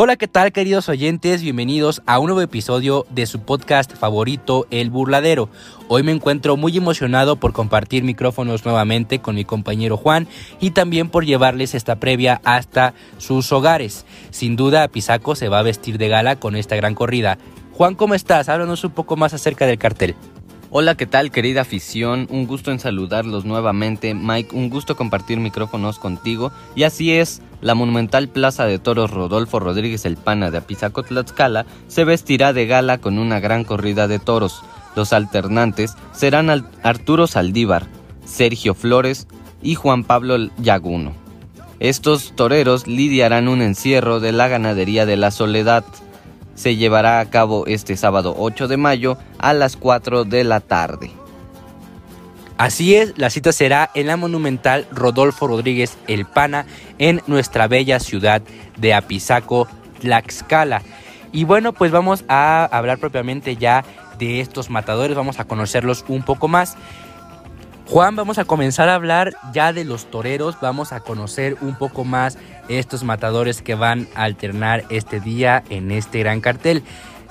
Hola, ¿qué tal queridos oyentes? Bienvenidos a un nuevo episodio de su podcast favorito, El Burladero. Hoy me encuentro muy emocionado por compartir micrófonos nuevamente con mi compañero Juan y también por llevarles esta previa hasta sus hogares. Sin duda, Pisaco se va a vestir de gala con esta gran corrida. Juan, ¿cómo estás? Háblanos un poco más acerca del cartel. Hola, ¿qué tal querida afición? Un gusto en saludarlos nuevamente. Mike, un gusto compartir micrófonos contigo. Y así es, la monumental Plaza de Toros Rodolfo Rodríguez El Pana de Apizaco Tlaxcala se vestirá de gala con una gran corrida de toros. Los alternantes serán Arturo Saldívar, Sergio Flores y Juan Pablo Yaguno. Estos toreros lidiarán un encierro de la ganadería de la Soledad se llevará a cabo este sábado 8 de mayo a las 4 de la tarde. Así es, la cita será en la monumental Rodolfo Rodríguez El Pana en nuestra bella ciudad de Apizaco, Tlaxcala. Y bueno, pues vamos a hablar propiamente ya de estos matadores, vamos a conocerlos un poco más. Juan, vamos a comenzar a hablar ya de los toreros, vamos a conocer un poco más estos matadores que van a alternar este día en este gran cartel.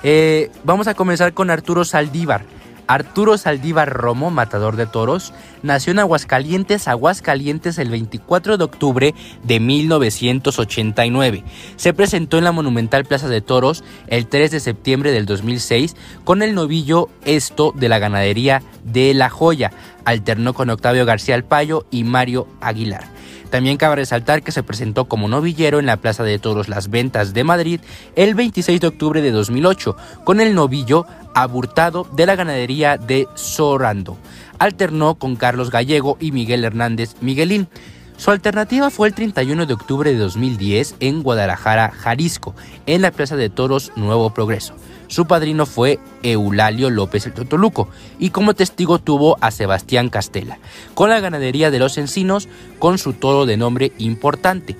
Eh, vamos a comenzar con Arturo Saldívar. Arturo Saldívar Romo, matador de toros, nació en Aguascalientes, Aguascalientes el 24 de octubre de 1989. Se presentó en la monumental Plaza de Toros el 3 de septiembre del 2006 con el novillo Esto de la ganadería de La Joya. Alternó con Octavio García Alpayo y Mario Aguilar. También cabe resaltar que se presentó como novillero en la Plaza de Toros Las Ventas de Madrid el 26 de octubre de 2008 con el novillo aburtado de la ganadería de Sorando. Alternó con Carlos Gallego y Miguel Hernández Miguelín. Su alternativa fue el 31 de octubre de 2010 en Guadalajara, Jalisco, en la Plaza de Toros Nuevo Progreso. Su padrino fue Eulalio López el Totoluco y como testigo tuvo a Sebastián Castela, con la ganadería de los encinos con su toro de nombre importante.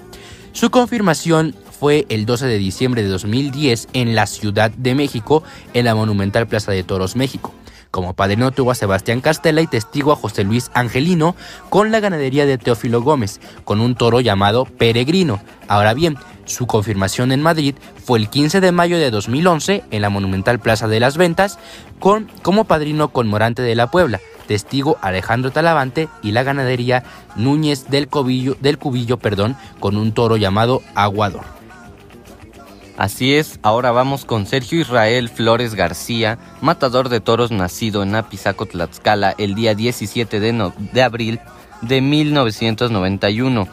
Su confirmación fue el 12 de diciembre de 2010 en la Ciudad de México, en la monumental Plaza de Toros México. Como padrino tuvo a Sebastián Castela y testigo a José Luis Angelino con la ganadería de Teófilo Gómez, con un toro llamado Peregrino. Ahora bien, su confirmación en Madrid fue el 15 de mayo de 2011 en la monumental Plaza de las Ventas, con, como padrino con Morante de la Puebla, testigo Alejandro Talavante y la ganadería Núñez del Cubillo, del Cubillo perdón, con un toro llamado Aguador. Así es, ahora vamos con Sergio Israel Flores García, matador de toros nacido en Apizaco, Tlaxcala, el día 17 de, abril de 1991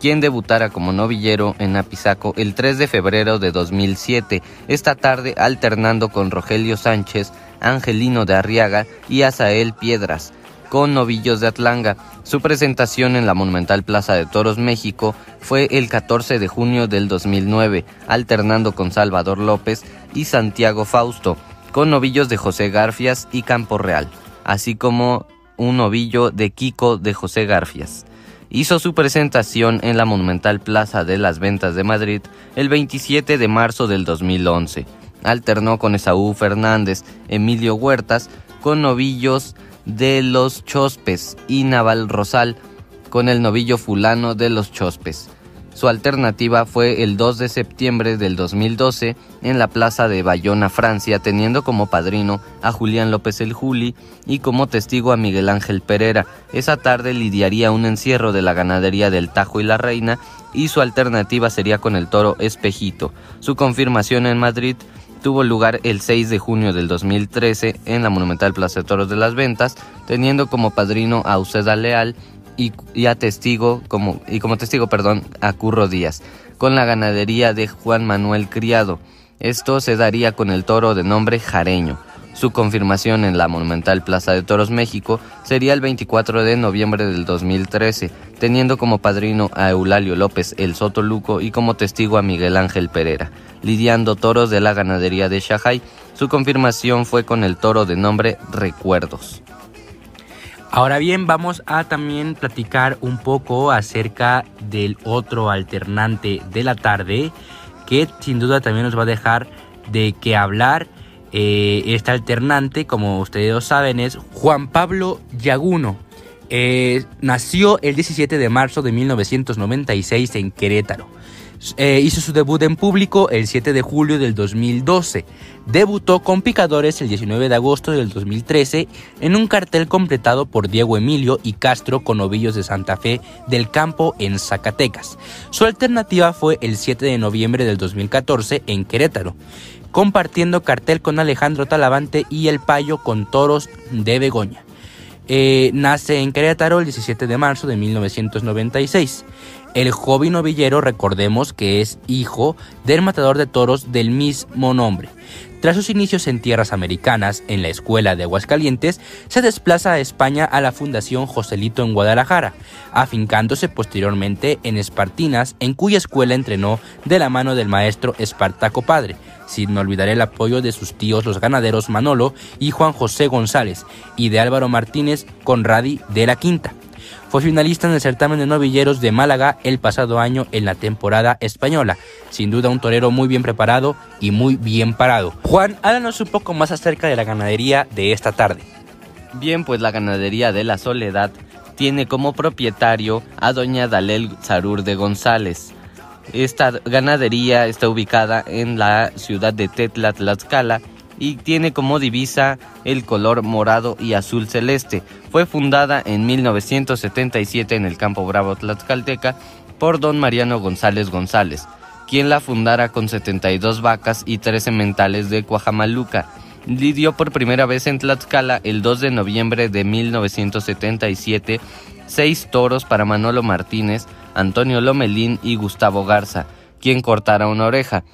quien debutara como novillero en Apizaco el 3 de febrero de 2007, esta tarde alternando con Rogelio Sánchez, Angelino de Arriaga y Asael Piedras, con novillos de Atlanga. Su presentación en la Monumental Plaza de Toros México fue el 14 de junio del 2009, alternando con Salvador López y Santiago Fausto, con novillos de José Garfias y Campo Real, así como un novillo de Kiko de José Garfias hizo su presentación en la monumental Plaza de las Ventas de Madrid el 27 de marzo del 2011. Alternó con Esaú Fernández, Emilio Huertas, con novillos de los Chospes y Naval Rosal con el novillo fulano de los Chospes. Su alternativa fue el 2 de septiembre del 2012 en la plaza de Bayona, Francia, teniendo como padrino a Julián López el Juli y como testigo a Miguel Ángel Pereira. Esa tarde lidiaría un encierro de la ganadería del Tajo y la Reina y su alternativa sería con el toro Espejito. Su confirmación en Madrid tuvo lugar el 6 de junio del 2013 en la Monumental Plaza de Toros de las Ventas, teniendo como padrino a Uceda Leal y, a testigo como, y como testigo perdón, a Curro Díaz, con la ganadería de Juan Manuel Criado. Esto se daría con el toro de nombre Jareño. Su confirmación en la monumental Plaza de Toros México sería el 24 de noviembre del 2013, teniendo como padrino a Eulalio López el Soto Luco y como testigo a Miguel Ángel Pereira, lidiando toros de la ganadería de Shahai. Su confirmación fue con el toro de nombre Recuerdos. Ahora bien, vamos a también platicar un poco acerca del otro alternante de la tarde, que sin duda también nos va a dejar de qué hablar. Eh, este alternante, como ustedes saben, es Juan Pablo Yaguno. Eh, nació el 17 de marzo de 1996 en Querétaro. Eh, hizo su debut en público el 7 de julio del 2012. Debutó con Picadores el 19 de agosto del 2013 en un cartel completado por Diego Emilio y Castro con Ovillos de Santa Fe del Campo en Zacatecas. Su alternativa fue el 7 de noviembre del 2014 en Querétaro, compartiendo cartel con Alejandro Talavante y El Payo con Toros de Begoña. Eh, nace en Querétaro el 17 de marzo de 1996. El joven novillero, recordemos que es hijo del matador de toros del mismo nombre. Tras sus inicios en tierras americanas, en la escuela de Aguascalientes, se desplaza a España a la Fundación Joselito en Guadalajara, afincándose posteriormente en Espartinas, en cuya escuela entrenó de la mano del maestro Espartaco Padre, sin olvidar el apoyo de sus tíos los ganaderos Manolo y Juan José González, y de Álvaro Martínez Conradi de la Quinta. Fue finalista en el certamen de novilleros de Málaga el pasado año en la temporada española. Sin duda un torero muy bien preparado y muy bien parado. Juan, háblanos un poco más acerca de la ganadería de esta tarde. Bien, pues la ganadería de la Soledad tiene como propietario a doña Dalel Zarur de González. Esta ganadería está ubicada en la ciudad de Tetla, Tlaxcala, y tiene como divisa el color morado y azul celeste. Fue fundada en 1977 en el Campo Bravo Tlaxcalteca por don Mariano González González, quien la fundara con 72 vacas y 13 mentales de Cuajamaluca. Lidió por primera vez en Tlaxcala el 2 de noviembre de 1977 seis toros para Manolo Martínez, Antonio Lomelín y Gustavo Garza, quien cortara una oreja.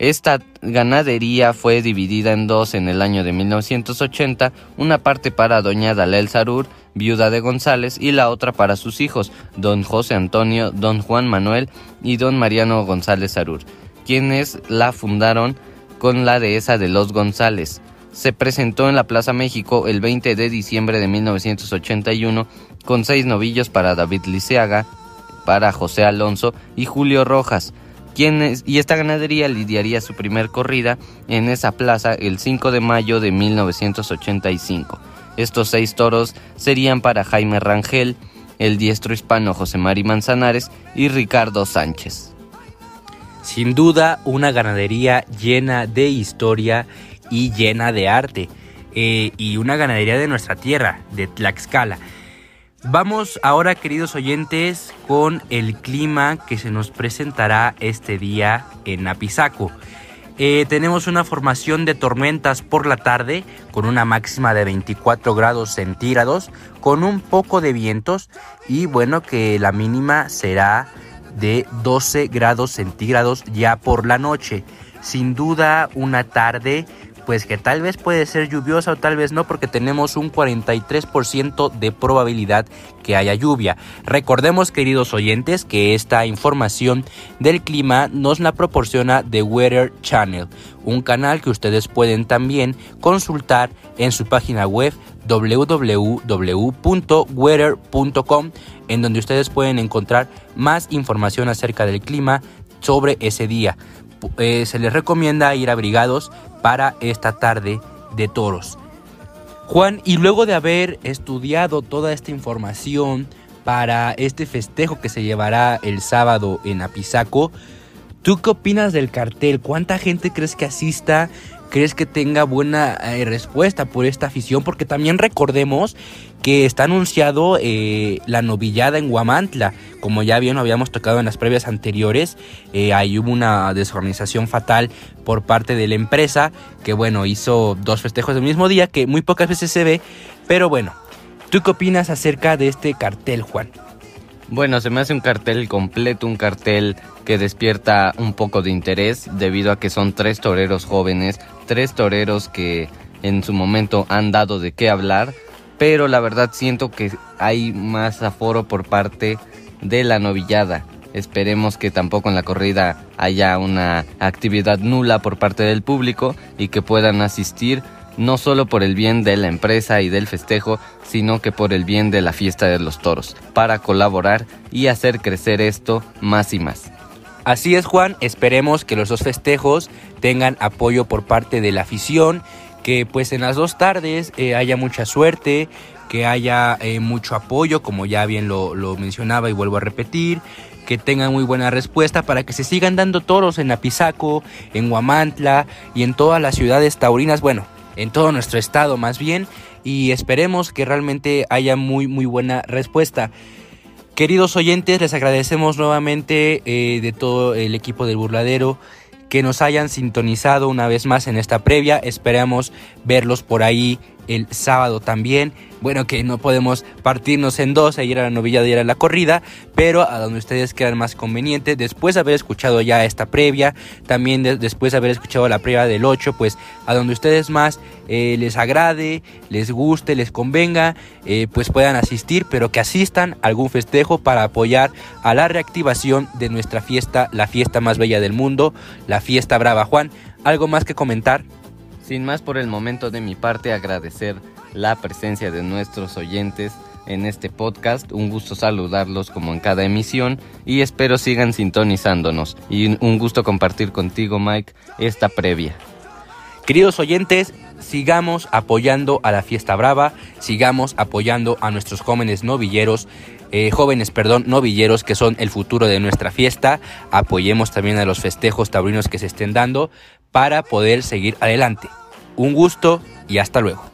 Esta ganadería fue dividida en dos en el año de 1980, una parte para doña Dalel Sarur, viuda de González, y la otra para sus hijos, don José Antonio, don Juan Manuel y don Mariano González Sarur, quienes la fundaron con la dehesa de los González. Se presentó en la Plaza México el 20 de diciembre de 1981 con seis novillos para David Liceaga, para José Alonso y Julio Rojas y esta ganadería lidiaría su primer corrida en esa plaza el 5 de mayo de 1985. Estos seis toros serían para Jaime Rangel, el diestro hispano José Mari Manzanares y Ricardo Sánchez. Sin duda, una ganadería llena de historia y llena de arte. Eh, y una ganadería de nuestra tierra, de Tlaxcala. Vamos ahora, queridos oyentes, con el clima que se nos presentará este día en Apizaco. Eh, tenemos una formación de tormentas por la tarde con una máxima de 24 grados centígrados, con un poco de vientos y bueno que la mínima será de 12 grados centígrados ya por la noche. Sin duda una tarde pues que tal vez puede ser lluviosa o tal vez no porque tenemos un 43% de probabilidad que haya lluvia. Recordemos queridos oyentes que esta información del clima nos la proporciona The Weather Channel, un canal que ustedes pueden también consultar en su página web www.weather.com en donde ustedes pueden encontrar más información acerca del clima sobre ese día. Eh, se les recomienda ir abrigados para esta tarde de toros. Juan, y luego de haber estudiado toda esta información para este festejo que se llevará el sábado en Apizaco, ¿tú qué opinas del cartel? ¿Cuánta gente crees que asista? ¿Crees que tenga buena eh, respuesta por esta afición? Porque también recordemos que está anunciado eh, la novillada en Guamantla. Como ya bien habíamos tocado en las previas anteriores, eh, ahí hubo una desorganización fatal por parte de la empresa que, bueno, hizo dos festejos del mismo día, que muy pocas veces se ve. Pero bueno, ¿tú qué opinas acerca de este cartel, Juan? Bueno, se me hace un cartel completo, un cartel que despierta un poco de interés debido a que son tres toreros jóvenes, tres toreros que en su momento han dado de qué hablar pero la verdad siento que hay más aforo por parte de la novillada. Esperemos que tampoco en la corrida haya una actividad nula por parte del público y que puedan asistir no solo por el bien de la empresa y del festejo, sino que por el bien de la fiesta de los toros, para colaborar y hacer crecer esto más y más. Así es Juan, esperemos que los dos festejos tengan apoyo por parte de la afición que pues en las dos tardes eh, haya mucha suerte, que haya eh, mucho apoyo, como ya bien lo, lo mencionaba y vuelvo a repetir, que tengan muy buena respuesta para que se sigan dando toros en Apizaco, en Huamantla y en todas las ciudades taurinas, bueno, en todo nuestro estado más bien, y esperemos que realmente haya muy muy buena respuesta. Queridos oyentes, les agradecemos nuevamente eh, de todo el equipo del burladero que nos hayan sintonizado una vez más en esta previa. Esperamos verlos por ahí el sábado también. Bueno, que no podemos partirnos en dos ir a la novilla ir a la corrida, pero a donde ustedes quieran más conveniente, después de haber escuchado ya esta previa, también después de haber escuchado la previa del 8, pues a donde ustedes más eh, les agrade, les guste, les convenga, eh, pues puedan asistir, pero que asistan a algún festejo para apoyar a la reactivación de nuestra fiesta, la fiesta más bella del mundo, la fiesta Brava Juan. ¿Algo más que comentar? Sin más por el momento de mi parte, agradecer la presencia de nuestros oyentes en este podcast. Un gusto saludarlos como en cada emisión y espero sigan sintonizándonos. Y un gusto compartir contigo, Mike, esta previa. Queridos oyentes, sigamos apoyando a la fiesta brava, sigamos apoyando a nuestros jóvenes novilleros. Eh, jóvenes, perdón, novilleros que son el futuro de nuestra fiesta. Apoyemos también a los festejos taurinos que se estén dando para poder seguir adelante. Un gusto y hasta luego.